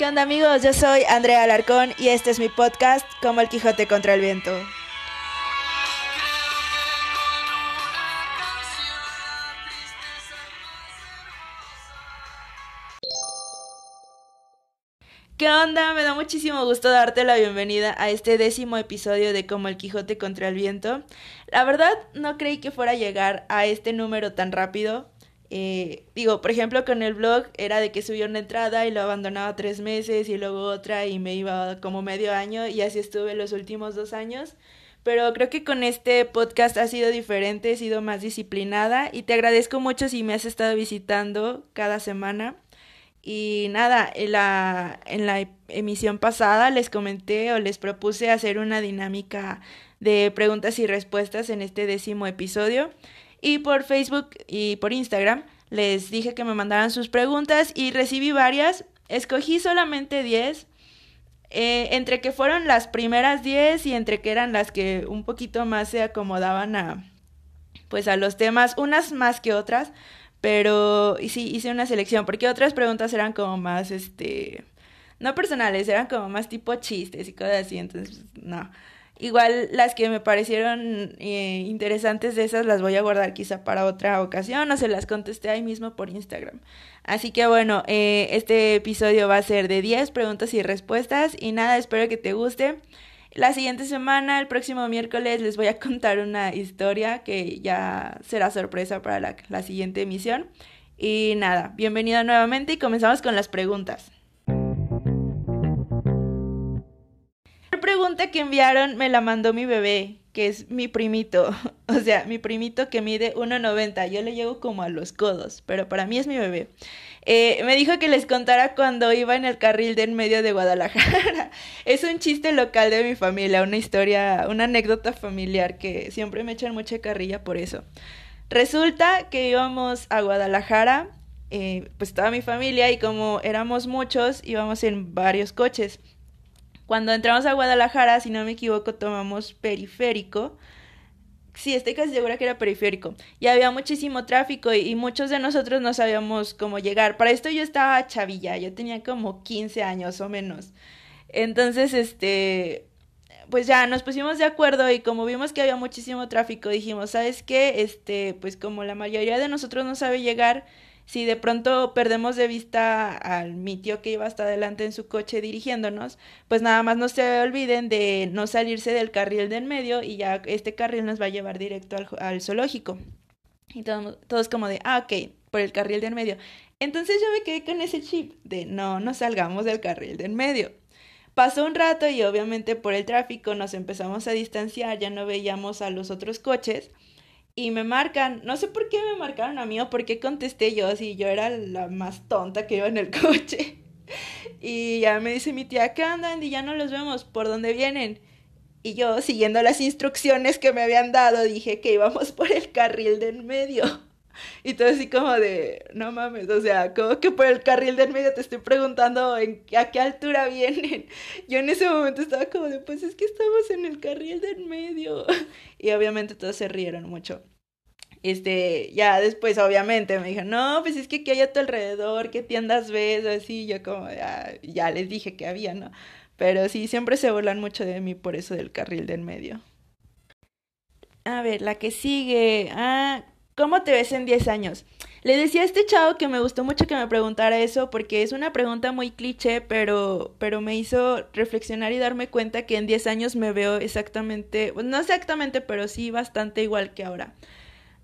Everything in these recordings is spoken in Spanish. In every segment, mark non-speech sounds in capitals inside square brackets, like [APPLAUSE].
¿Qué onda amigos? Yo soy Andrea Alarcón y este es mi podcast Como el Quijote contra el Viento. ¿Qué onda? Me da muchísimo gusto darte la bienvenida a este décimo episodio de Como el Quijote contra el Viento. La verdad, no creí que fuera a llegar a este número tan rápido. Eh, digo, por ejemplo, con el blog era de que subía una entrada y lo abandonaba tres meses y luego otra y me iba como medio año y así estuve los últimos dos años. Pero creo que con este podcast ha sido diferente, he sido más disciplinada y te agradezco mucho si me has estado visitando cada semana. Y nada, en la, en la emisión pasada les comenté o les propuse hacer una dinámica de preguntas y respuestas en este décimo episodio. Y por Facebook y por Instagram les dije que me mandaran sus preguntas y recibí varias. Escogí solamente 10. Eh, entre que fueron las primeras 10 y entre que eran las que un poquito más se acomodaban a pues a los temas, unas más que otras, pero sí, hice una selección, porque otras preguntas eran como más, este, no personales, eran como más tipo chistes y cosas así, entonces, no. Igual las que me parecieron eh, interesantes de esas las voy a guardar quizá para otra ocasión o se las contesté ahí mismo por Instagram. Así que bueno, eh, este episodio va a ser de 10 preguntas y respuestas y nada, espero que te guste. La siguiente semana, el próximo miércoles, les voy a [LAUGHS] contar una historia que ya será sorpresa para la, la siguiente emisión. Y nada, bienvenido nuevamente y comenzamos con las preguntas. Pregunta que enviaron me la mandó mi bebé, que es mi primito. [LAUGHS] O sea, mi primito que mide 1,90. Yo le llego como a los codos, pero para mí es mi bebé. Eh, me dijo que les contara cuando iba en el carril de en medio de Guadalajara. [LAUGHS] es un chiste local de mi familia, una historia, una anécdota familiar que siempre me echan mucha carrilla por eso. Resulta que íbamos a Guadalajara, eh, pues toda mi familia y como éramos muchos, íbamos en varios coches. Cuando entramos a Guadalajara, si no me equivoco, tomamos periférico Sí, estoy casi segura que era periférico. Y había muchísimo tráfico y, muchos de nosotros no sabíamos cómo llegar. Para esto yo estaba chavilla, yo tenía como 15 años o menos. Entonces, este, pues ya nos pusimos de acuerdo y como vimos que había muchísimo tráfico, dijimos, ¿sabes qué? Este, pues como la mayoría de nosotros no sabe llegar, si de pronto perdemos de vista al mi tío que iba hasta adelante en su coche dirigiéndonos, pues nada más no se olviden de no salirse del carril de en medio y ya este carril nos va a llevar directo al, zoológico. Y todos, todos como de, ah, ok, por el carril de en medio. Entonces yo me quedé con ese chip de no, no salgamos del carril de en medio. Pasó un rato y obviamente por el tráfico nos empezamos a distanciar, ya no veíamos a los otros coches y me marcan, no sé por qué me marcaron a mí o por qué contesté yo, si yo era la más tonta que iba en el [LAUGHS] coche. Y ya me dice mi tía, ¿qué andan? Y ya no los vemos, ¿por dónde vienen? Y yo, siguiendo las instrucciones que me habían dado, dije que íbamos por el carril del medio. Y todo así como de, no mames, o sea, como que por el carril del medio te estoy preguntando en, a qué altura vienen. [LAUGHS] Yo en ese momento estaba como de, pues es que estamos en el carril del medio. [LAUGHS] Y obviamente todos se rieron mucho. Este, ya después obviamente me dijo, no, pues es que aquí hay a tu alrededor, ¿qué tiendas ves? O así, yo como, ya, ya les dije que había, ¿no? Pero sí, siempre se burlan mucho de mí por eso del carril del medio. A ver, la que sigue. Ah, ¿Cómo te ves en 10 años? Le decía a este chavo que me gustó mucho que me preguntara eso porque es una pregunta muy cliché, pero, pero me hizo reflexionar y darme cuenta que en 10 años me veo exactamente, no exactamente, pero sí bastante igual que ahora.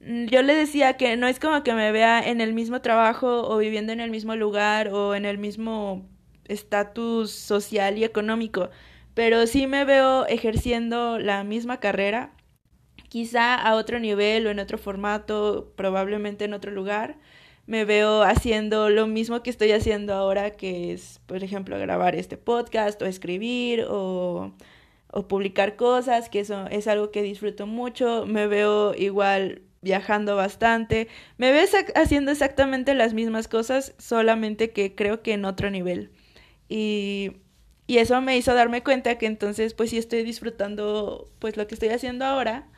Mm, yo le decía que no es como que me vea en el mismo trabajo o viviendo en el mismo lugar o en el mismo estatus social y económico, pero sí me veo ejerciendo la misma carrera quizá a otro nivel o en otro formato, probablemente en otro lugar. Me veo haciendo lo mismo que estoy haciendo ahora, que es, por ejemplo, grabar este podcast o escribir o, publicar cosas, que eso es algo que disfruto mucho. Me veo igual viajando bastante. Me veo haciendo exactamente las mismas cosas, solamente que creo que en otro nivel. Y, y eso me hizo darme cuenta que entonces pues sí estoy disfrutando pues lo que estoy haciendo ahora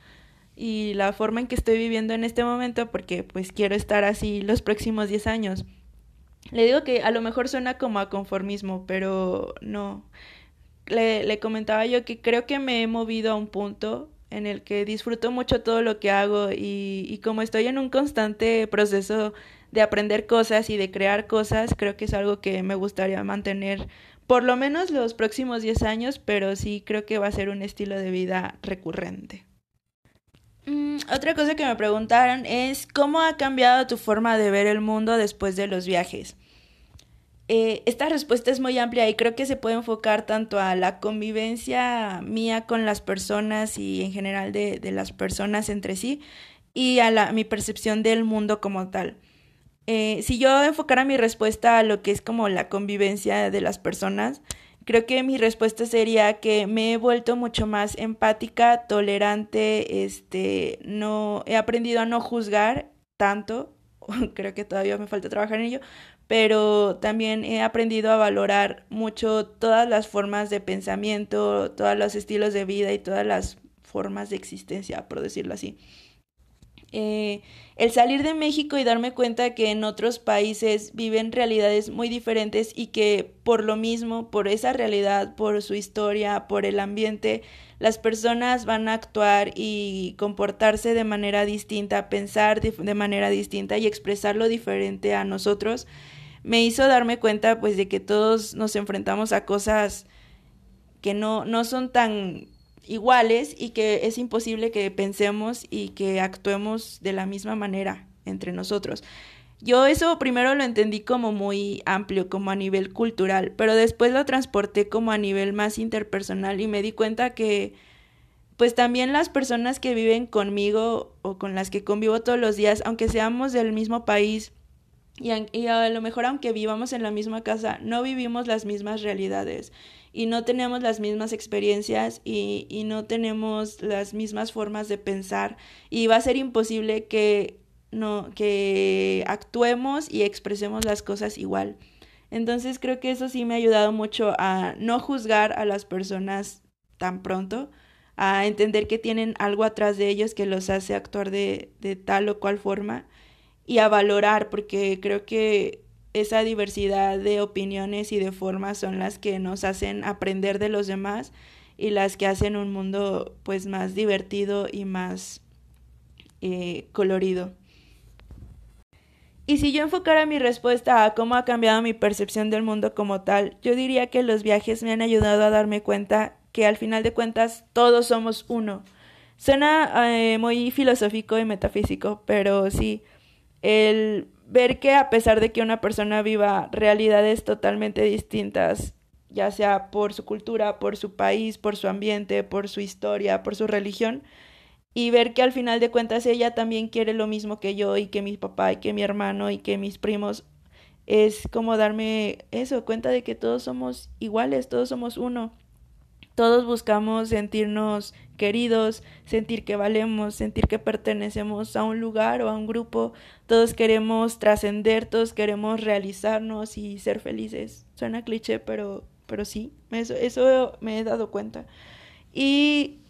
y la forma en que estoy viviendo en este momento porque pues quiero estar así los próximos 10 años. Le digo que a lo mejor suena como a conformismo, pero no. Le, le comentaba yo que creo que me he movido a un punto en el que disfruto mucho todo lo que hago y, y como estoy en un constante proceso de aprender cosas y de crear cosas, creo que es algo que me gustaría mantener por lo menos los próximos 10 años, pero sí creo que va a ser un estilo de vida recurrente. Mm, otra cosa que me preguntaron es cómo ha cambiado tu forma de ver el mundo después de los viajes. Eh, esta respuesta es muy amplia y creo que se puede enfocar tanto a la convivencia mía con las personas y en general de, las personas entre sí y a mi percepción del mundo como tal. Eh, si yo enfocara mi respuesta a lo que es como la convivencia de las personas, creo que mi respuesta sería que me he vuelto mucho más empática, tolerante, este, no he aprendido a no juzgar tanto, [LAUGHS] creo que todavía me falta trabajar en ello, pero también he aprendido a valorar mucho todas las formas de pensamiento, todos los estilos de vida y todas las formas de existencia, por decirlo así. Eh, el salir de México y darme cuenta que en otros países viven realidades muy diferentes y que por lo mismo, por esa realidad, por su historia, por el ambiente, las personas van a actuar y comportarse de manera distinta, pensar de manera distinta y expresarlo diferente a nosotros, me hizo darme cuenta pues de que todos nos enfrentamos a cosas que no, no son tan iguales y que es imposible que pensemos y que actuemos de la misma manera entre nosotros. Yo eso primero lo entendí como muy amplio, como a nivel cultural, pero después lo transporté como a nivel más interpersonal y me di cuenta que pues también las personas que viven conmigo o con las que convivo todos los días, aunque seamos del mismo país y, a lo mejor aunque vivamos en la misma casa, no vivimos las mismas realidades y no tenemos las mismas experiencias y, no tenemos las mismas formas de pensar y va a ser imposible que, no, que actuemos y expresemos las cosas igual. Entonces creo que eso sí me ha ayudado mucho a no juzgar a las personas tan pronto, a entender que tienen algo atrás de ellos que los hace actuar de tal o cual forma y a valorar, porque creo que esa diversidad de opiniones y de formas son las que nos hacen aprender de los demás y las que hacen un mundo pues más divertido y más eh, colorido. Y si yo enfocara mi respuesta a cómo ha cambiado mi percepción del mundo como tal, yo diría que los viajes me han ayudado a darme cuenta que al final de cuentas todos somos uno. Suena eh, muy filosófico y metafísico, pero sí, el ver que a pesar de que una persona viva realidades totalmente distintas, ya sea por su cultura, por su país, por su ambiente, por su historia, por su religión, y ver que al final de cuentas ella también quiere lo mismo que yo y que mi papá y que mi hermano y que mis primos, es como darme eso, cuenta de que todos somos iguales, todos somos uno. Todos buscamos sentirnos queridos, sentir que valemos, sentir que pertenecemos a un lugar o a un grupo. Todos queremos trascender, todos queremos realizarnos y ser felices. Suena cliché, pero, pero sí, eso, eso me he dado cuenta. Y,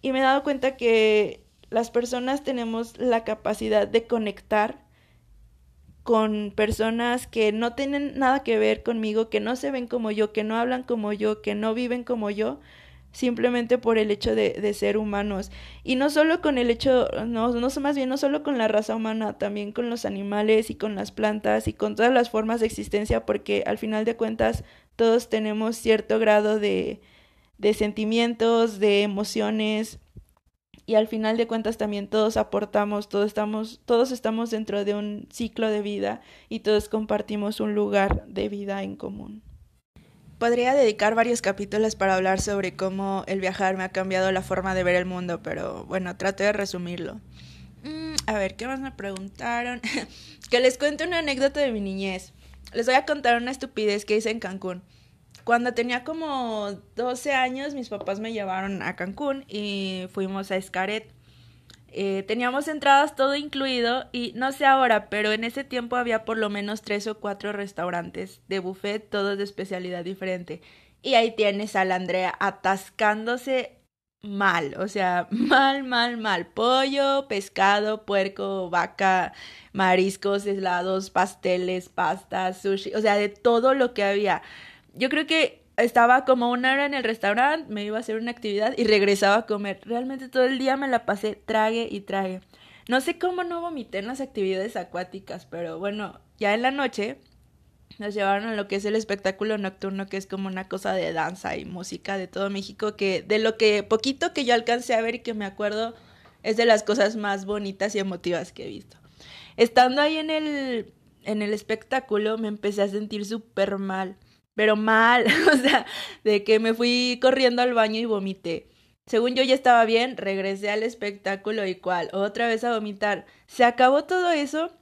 y me he dado cuenta que las personas tenemos la capacidad de conectar con personas que no tienen nada que ver conmigo, que no se ven como yo, que no hablan como yo, que no viven como yo, simplemente por el hecho de, de ser humanos. Y no solo con el hecho, no, no más bien, no solo con la raza humana, también con los animales y con las plantas y con todas las formas de existencia, porque al final de cuentas todos tenemos cierto grado de, de sentimientos, de emociones, y al final de cuentas también todos aportamos, todos estamos, todos estamos dentro de un ciclo de vida y todos compartimos un lugar de vida en común. Podría dedicar varios capítulos para hablar sobre cómo el viajar me ha cambiado la forma de ver el mundo, pero bueno, traté de resumirlo. Mm, a ver, ¿qué más me preguntaron? [LAUGHS] que les cuente una anécdota de mi niñez. Les voy a contar una estupidez que hice en Cancún. Cuando tenía como 12 años, mis papás me llevaron a Cancún y fuimos a Escaret. Eh, teníamos entradas todo incluido y no sé ahora, pero en ese tiempo había por lo menos tres o cuatro restaurantes de buffet, todos de especialidad diferente. Y ahí tienes a la Andrea atascándose mal, o sea, [LAUGHS] mal, mal, mal. Pollo, pescado, puerco, vaca, mariscos, helados, pasteles, pastas, sushi, o sea, de todo lo que había. Yo creo que estaba como una hora en el restaurante, me iba a hacer una actividad y regresaba a comer. Realmente todo el día me la pasé trague y trague. No sé cómo no vomité en las actividades acuáticas, pero bueno, ya en la noche nos llevaron a lo que es el espectáculo nocturno, que es como una cosa de danza y música de todo México, que de lo que poquito que yo alcancé a ver y que me acuerdo es de las cosas más bonitas y emotivas que he visto. Estando ahí en el, en el espectáculo me empecé a sentir súper mal, pero mal, [LAUGHS] o sea, de que me fui corriendo al baño y vomité. Según yo ya estaba bien, regresé al espectáculo y cual, otra vez a vomitar. Se acabó todo eso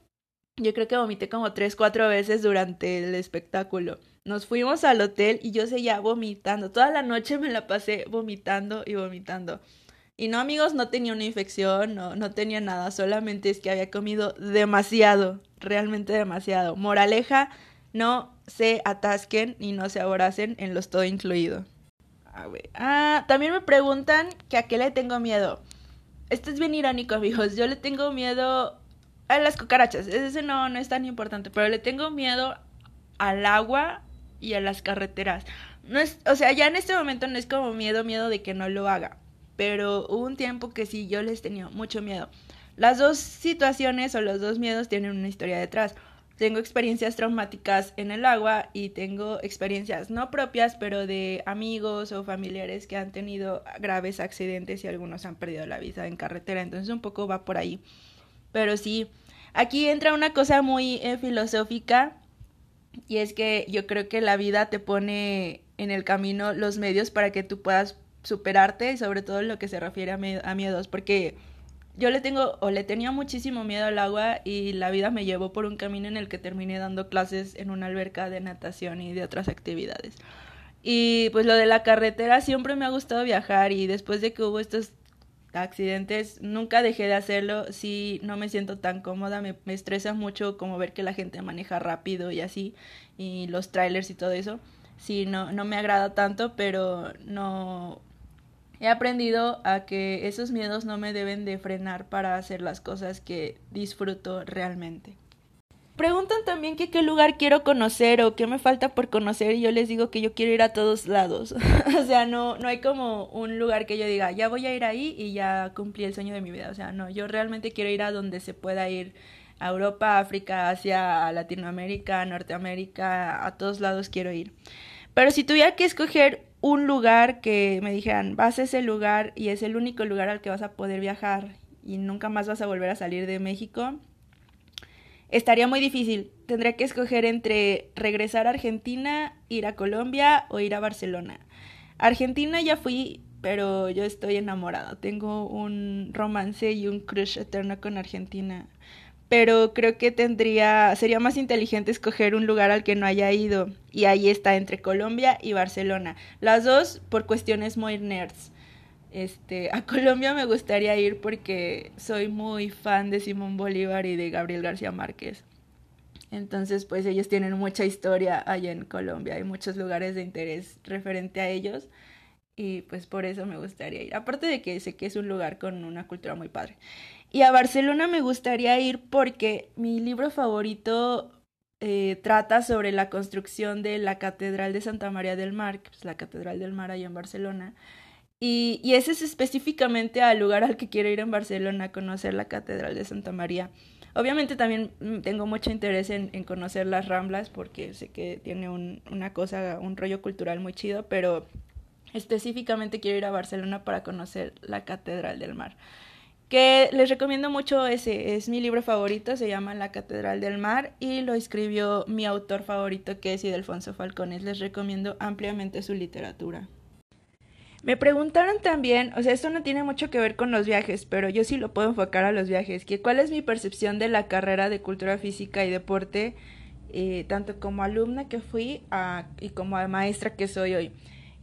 yo creo que vomité como tres, cuatro veces durante el espectáculo. Nos fuimos al hotel y yo seguía vomitando. Toda la noche me la pasé vomitando y vomitando. Y no, amigos, no tenía una infección, no, no tenía nada, solamente es que había comido demasiado, realmente demasiado. Moraleja, no se atasquen y no se aboracen en los todo incluido. Ah, también me preguntan que a qué le tengo miedo. Esto es bien irónico, amigos. Yo le tengo miedo a las cucarachas, ese no, no es tan importante, pero le tengo miedo al agua y a las carreteras. No es, o sea, ya en este momento no es como miedo, miedo de que no lo haga, pero hubo un tiempo que sí, yo les tenía mucho miedo. Las dos situaciones o los dos miedos tienen una historia detrás. Tengo experiencias traumáticas en el agua y tengo experiencias no propias, pero de amigos o familiares que han tenido graves accidentes y algunos han perdido la vida en carretera. Entonces un poco va por ahí. Pero sí, aquí entra una cosa muy eh, filosófica y es que yo creo que la vida te pone en el camino los medios para que tú puedas superarte y sobre todo lo que se refiere a, a miedos, porque yo le tengo o le tenía muchísimo miedo al agua y la vida me llevó por un camino en el que terminé dando clases en una alberca de natación y de otras actividades. Y pues lo de la carretera siempre me ha gustado viajar y después de que hubo estos accidentes, nunca dejé de hacerlo, sí no me siento tan cómoda, me, estresa mucho como ver que la gente maneja rápido y así, y los trailers y todo eso, sí no, no me agrada tanto, pero no he aprendido a que esos miedos no me deben de frenar para hacer las cosas que disfruto realmente. Preguntan también que qué lugar quiero conocer o qué me falta por conocer y yo les digo que yo quiero ir a todos lados. [LAUGHS] o sea, no, no hay como un lugar que yo diga, ya voy a ir ahí y ya cumplí el sueño de mi vida. O sea, no, yo realmente quiero ir a donde se pueda ir. A Europa, África, Asia, Latinoamérica, Norteamérica, a todos lados quiero ir. Pero si tuviera que escoger un lugar que me dijeran, vas a ese lugar y es el único lugar al que vas a poder viajar y nunca más vas a volver a salir de México, estaría muy difícil. Tendría que escoger entre regresar a Argentina, ir a Colombia o ir a Barcelona. Argentina ya fui, pero yo estoy enamorada. Tengo un romance y un crush eterno con Argentina. Pero creo que tendría, sería más inteligente escoger un lugar al que no haya ido. Y ahí está, entre Colombia y Barcelona. Las dos por cuestiones muy nerds. Este, a [LAUGHS] Colombia me gustaría ir porque soy muy fan de Simón Bolívar y de Gabriel García Márquez. Entonces, pues ellos tienen mucha historia allá en Colombia, hay muchos lugares de interés referente a ellos y pues por eso me gustaría ir. Aparte de que sé que es un lugar con una cultura muy padre. Y a Barcelona me gustaría ir porque mi libro favorito eh, trata sobre la construcción de la Catedral de Santa María del Mar, que la Catedral del Mar allá en Barcelona. Y, y, ese es específicamente al lugar al que quiero ir en Barcelona, conocer la Catedral de Santa María. Obviamente también tengo mucho interés en, en conocer las Ramblas porque sé que tiene un, una cosa, un rollo cultural muy chido, pero específicamente quiero ir a Barcelona para conocer la Catedral del Mar. Que les recomiendo mucho ese, es mi libro favorito, se llama La Catedral del Mar y lo escribió mi autor favorito que es Idelfonso Falcones. Les recomiendo ampliamente su literatura. Me preguntaron también, o sea, esto no tiene mucho que ver con los viajes, pero yo sí lo puedo enfocar a los viajes, que cuál es mi percepción de la carrera de cultura física y deporte, eh, tanto como alumna que fui y como maestra que soy hoy.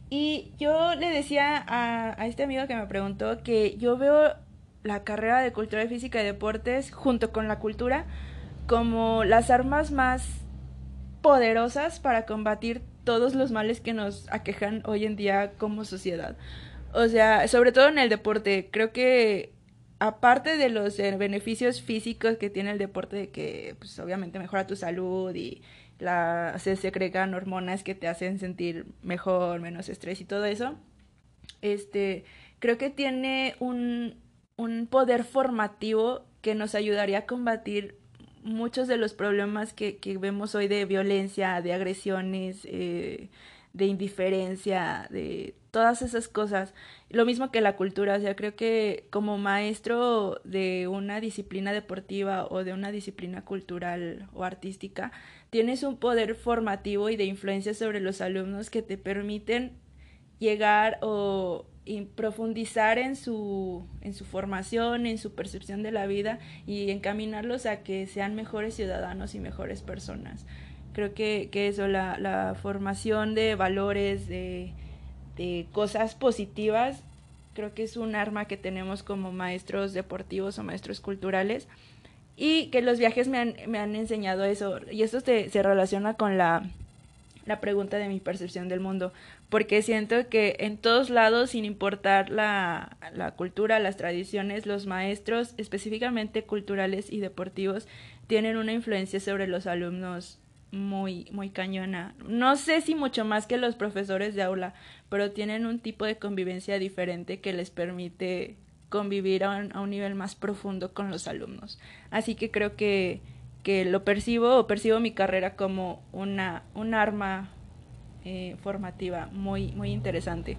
Y yo le decía a, a este amigo que me preguntó que yo veo la carrera de cultura física y deportes junto con la cultura como las armas más poderosas para combatir todos los males que nos aquejan hoy en día como sociedad. O sea, sobre todo en el deporte, creo que aparte de los eh, beneficios físicos que tiene el deporte, de que pues obviamente mejora tu salud y la, se secretan hormonas que te hacen sentir mejor, menos estrés y todo eso, este, creo que tiene un, un poder formativo que nos ayudaría a combatir muchos de los problemas que, que vemos hoy de violencia, de agresiones, eh, de indiferencia, de todas esas cosas. Lo mismo que la cultura, o sea, creo que como maestro de una disciplina deportiva o de una disciplina cultural o artística, tienes un poder formativo y de influencia sobre los alumnos que te permiten llegar o profundizar en su, en su formación, en su percepción de la vida y encaminarlos a que sean mejores ciudadanos y mejores personas. Creo que, que eso, la, la formación de valores, de, de cosas positivas, creo que es un arma que tenemos como maestros deportivos o maestros culturales y que los viajes me han, me han enseñado eso y esto se, se relaciona con la, la pregunta de mi percepción del mundo, porque siento que en todos lados, sin importar la, la, cultura, las tradiciones, los maestros, específicamente culturales y deportivos, tienen una influencia sobre los alumnos muy, muy cañona. No sé si mucho más que los profesores de aula, pero tienen un tipo de convivencia diferente que les permite convivir a un, a un nivel más profundo con los alumnos. Así que creo que, que lo percibo o percibo mi carrera como una, un arma eh, formativa muy, muy interesante.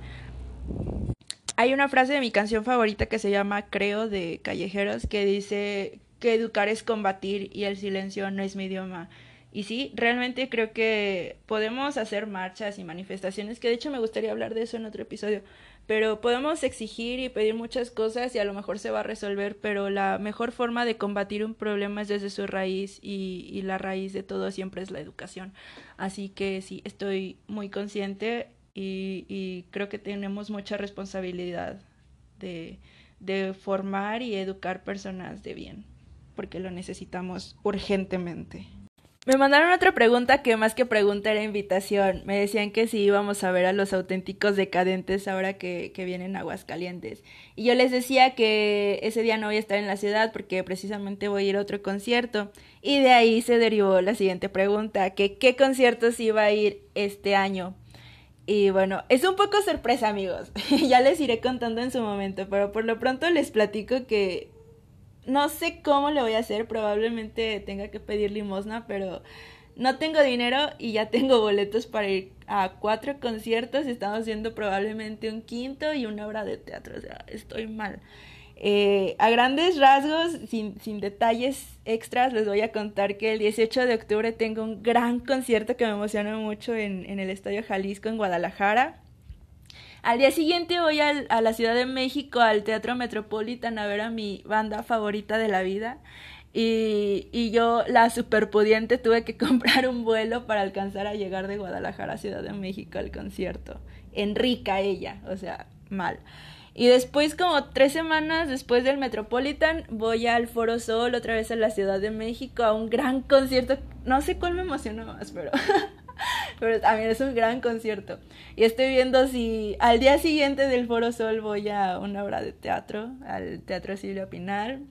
Hay una frase de mi canción favorita que se llama Creo de Callejeros que dice que educar es combatir y el silencio no es mi idioma. Y sí, realmente creo que podemos hacer marchas y manifestaciones, que de hecho me gustaría hablar de eso en otro episodio, pero podemos exigir y pedir muchas cosas y a lo mejor se va a resolver, pero la mejor forma de combatir un problema es desde su raíz y, y la raíz de todo siempre es la educación. Así que sí, estoy muy consciente y, y creo que tenemos mucha responsabilidad de, de formar y educar personas de bien, porque lo necesitamos urgentemente. Me mandaron otra pregunta que más que pregunta era invitación. Me decían que si íbamos a ver a los auténticos decadentes ahora que, vienen Aguascalientes. Y yo les decía que ese día no voy a estar en la ciudad porque precisamente voy a ir a otro concierto. Y de ahí se derivó la siguiente pregunta, que qué conciertos iba a ir este año. Y bueno, es un poco sorpresa amigos. [LAUGHS] ya les iré contando en su momento, pero por lo pronto les platico que no sé cómo le voy a hacer, probablemente tenga que pedir limosna, pero no tengo dinero y ya tengo boletos para ir a cuatro conciertos, estamos haciendo probablemente un quinto y una obra de teatro, o sea, estoy mal. Eh, a grandes rasgos, sin, sin detalles extras, les voy a contar que el 18 de octubre tengo un gran concierto que me emociona mucho en, en el Estadio Jalisco en Guadalajara. Al día siguiente voy a la Ciudad de México, al Teatro Metropolitan, a ver a mi banda favorita de la vida. Y, yo, la superpudiente, tuve que [LAUGHS] comprar un vuelo para alcanzar a llegar de Guadalajara a Ciudad de México al concierto. Enrica ella, o sea, mal. Y después, como tres semanas después del Metropolitan, voy al Foro Sol, otra vez a la Ciudad de México, a un gran concierto. No sé cuál me emociona más, pero [LAUGHS] [LAUGHS] Pero también es un gran concierto. Y estoy viendo si al día siguiente del Foro Sol voy a una obra de teatro, al Teatro Silvia Pinal,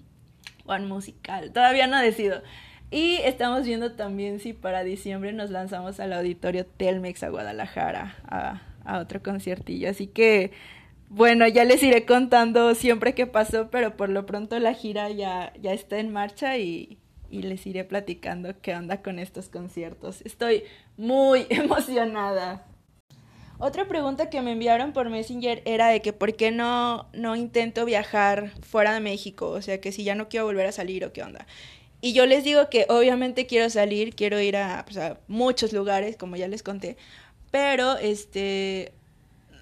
o al musical. Todavía no decido. Y estamos viendo también si para diciembre nos lanzamos al auditorio Telmex a Guadalajara a, a otro conciertillo. Así que, bueno, ya les iré contando siempre que pasó, pero por lo pronto la gira ya, ya está en marcha y, y les iré platicando qué onda con estos conciertos. Estoy muy [LAUGHS] emocionada. Otra pregunta que me enviaron por Messenger era de que por qué no, no intento viajar fuera de México, o sea, que si ya no quiero volver a salir o qué onda. Y yo les digo que obviamente quiero salir, quiero ir a, pues, a muchos lugares, como ya les conté, pero este,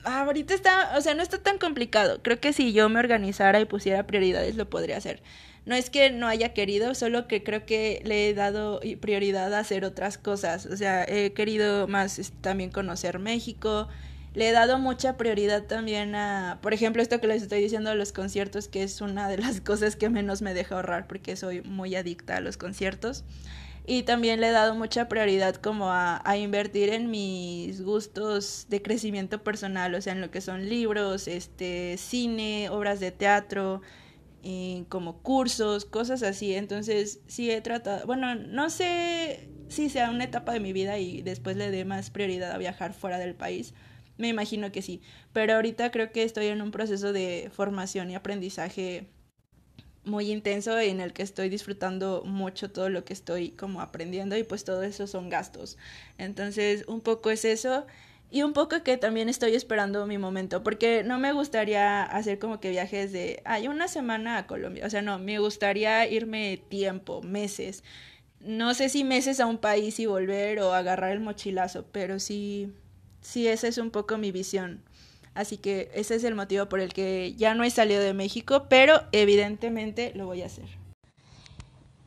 ahorita está, o sea, no está tan complicado. Creo que si yo me organizara y pusiera prioridades lo podría hacer. No es que no haya querido, solo que creo que le he dado prioridad a hacer otras cosas. O sea, he querido más también conocer México. Le he dado mucha prioridad también a, por ejemplo, esto que les estoy diciendo de los conciertos, que es una de las [LAUGHS] cosas que menos me deja ahorrar porque soy muy adicta a los conciertos. y también le he dado mucha prioridad como a, a, invertir en mis gustos de crecimiento personal, o sea, en lo que son libros, este, cine, obras de teatro, como cursos, cosas así. Entonces, sí he tratado, bueno, no sé si sea una etapa de mi vida y después le dé más prioridad a viajar fuera del país. Me imagino que sí, pero ahorita creo que estoy en un proceso de formación y aprendizaje muy intenso en el que estoy disfrutando mucho todo lo que estoy como aprendiendo y pues todo eso son gastos. Entonces, un poco es eso y un poco que también estoy esperando mi momento, porque no me gustaría hacer como que viajes de, ay, una semana a Colombia, o sea, no, me gustaría irme tiempo, meses. No sé si meses a un país y volver o agarrar el mochilazo, pero sí, sí, esa es un poco mi visión. Así que ese es el motivo por el que ya no he salido de México, pero evidentemente lo voy a hacer.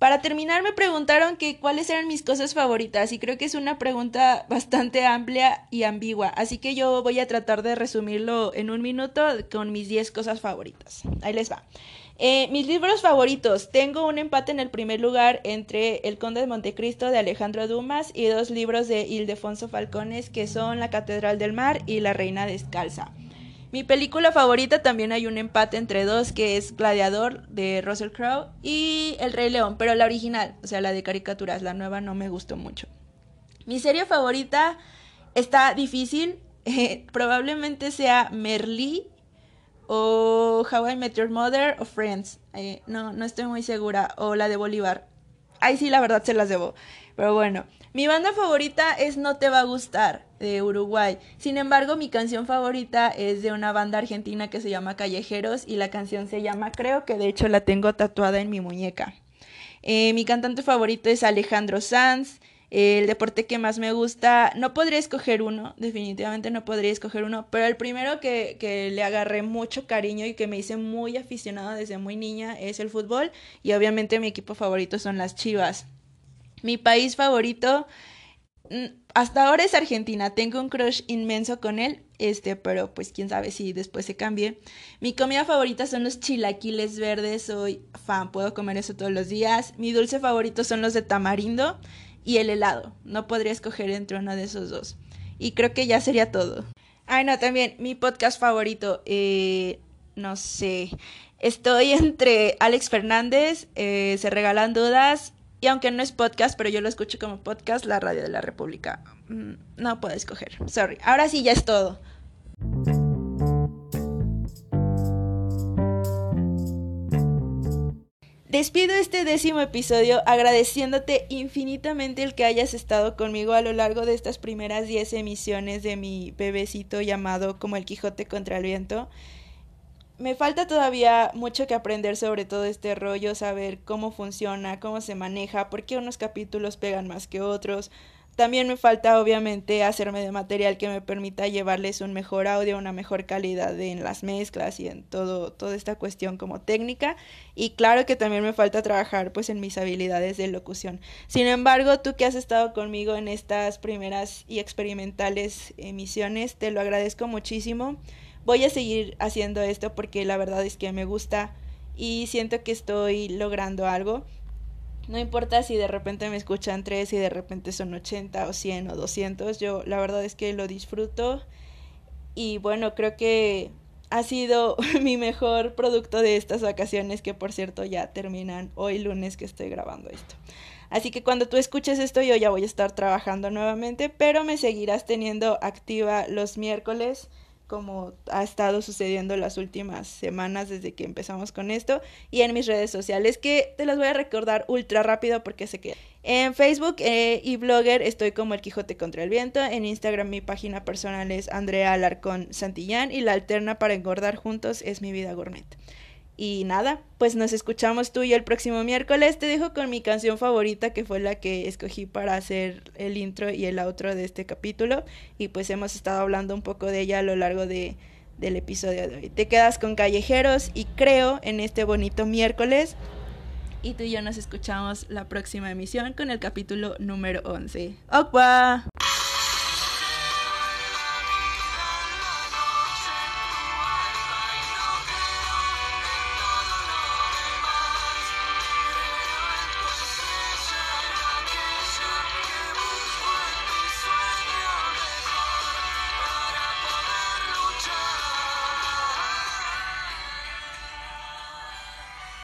Para terminar me preguntaron que cuáles eran mis cosas favoritas y creo que es una pregunta bastante amplia y ambigua, así que yo voy a tratar de resumirlo en un minuto con mis 10 cosas favoritas. Ahí les va. Eh, mis libros favoritos. Tengo un empate en el primer lugar entre El Conde de Montecristo de Alejandro Dumas y dos libros de Ildefonso Falcones que son La Catedral del Mar y La Reina Descalza. Mi película favorita también hay un empate entre dos que es Gladiador de Russell Crowe y El Rey León, pero la original, o sea, la de caricaturas, la nueva no me gustó mucho. Mi serie favorita está difícil, [LAUGHS] probablemente sea Merlí o How I Met Your Mother o Friends. Eh, no, no estoy muy segura. O la de Bolívar. Ahí sí, la verdad se las debo. Pero bueno, mi banda favorita es No Te Va a Gustar, de Uruguay. Sin embargo, mi canción favorita es de una banda argentina que se llama Callejeros y la canción se llama Creo, que de hecho la tengo tatuada en mi muñeca. Eh, mi cantante favorito es Alejandro Sanz el deporte que más me gusta, no podría escoger uno, definitivamente no podría escoger uno, pero el primero que, que le agarré mucho cariño y que me hice muy aficionada desde muy niña es el fútbol y obviamente mi equipo favorito son las Chivas. Mi país favorito mm, hasta ahora es Argentina, tengo un crush inmenso con él, este, pero pues quién sabe si después se cambie. Mi comida favorita son los chilaquiles verdes, soy fan, puedo comer eso todos los días. Mi dulce favorito son los de tamarindo y el helado. No podría escoger entre uno de esos dos. Y creo que ya sería todo. Ay, no, también mi podcast favorito. Eh, no sé. Estoy [LAUGHS] entre Alex Fernández, eh, Se Regalan Dudas. Y aunque no es podcast, pero yo lo escucho como podcast, La Radio de la República. Mm, no puedo escoger. Sorry. Ahora sí, ya es todo. Despido este décimo episodio agradeciéndote infinitamente el que hayas estado conmigo a lo largo de estas primeras 10 emisiones de mi bebecito llamado como el Quijote contra el viento. Me falta todavía mucho que aprender sobre todo este rollo, saber cómo funciona, cómo se maneja, por qué unos capítulos pegan más que otros, también me falta obviamente hacerme de material que me permita llevarles un mejor audio, una mejor calidad en las mezclas y en todo toda esta cuestión como técnica y claro que también me falta trabajar pues en mis habilidades de locución. Sin embargo, tú que has estado conmigo en estas primeras y experimentales emisiones, te lo agradezco muchísimo. Voy a seguir haciendo esto porque la verdad es que me gusta y siento que estoy logrando algo. No importa si de repente me escuchan tres y de repente son 80 o 100 o 200, yo la verdad es que lo disfruto y bueno, creo que ha sido [LAUGHS] mi mejor producto de estas vacaciones que por cierto ya terminan hoy lunes que estoy grabando esto. Así que cuando tú escuches esto yo ya voy a estar trabajando nuevamente, pero me seguirás teniendo activa los miércoles como ha estado sucediendo las últimas semanas desde que empezamos con esto y en mis redes sociales que te las voy a recordar ultra rápido porque sé que en Facebook eh, y Blogger estoy como el Quijote contra el viento, en Instagram mi página personal es Andrea Alarcón Santillán y la alterna para engordar juntos es mi vida gourmet. Y nada, pues nos escuchamos tú y el próximo miércoles. Te dejo con mi canción favorita, que fue la que escogí para hacer el intro y el outro de este capítulo. Y pues hemos estado hablando un poco de ella a lo largo de, del episodio de hoy. Te quedas con Callejeros y creo en este bonito miércoles. Y tú y yo nos escuchamos la próxima emisión con el capítulo número 11. ¡Okwa!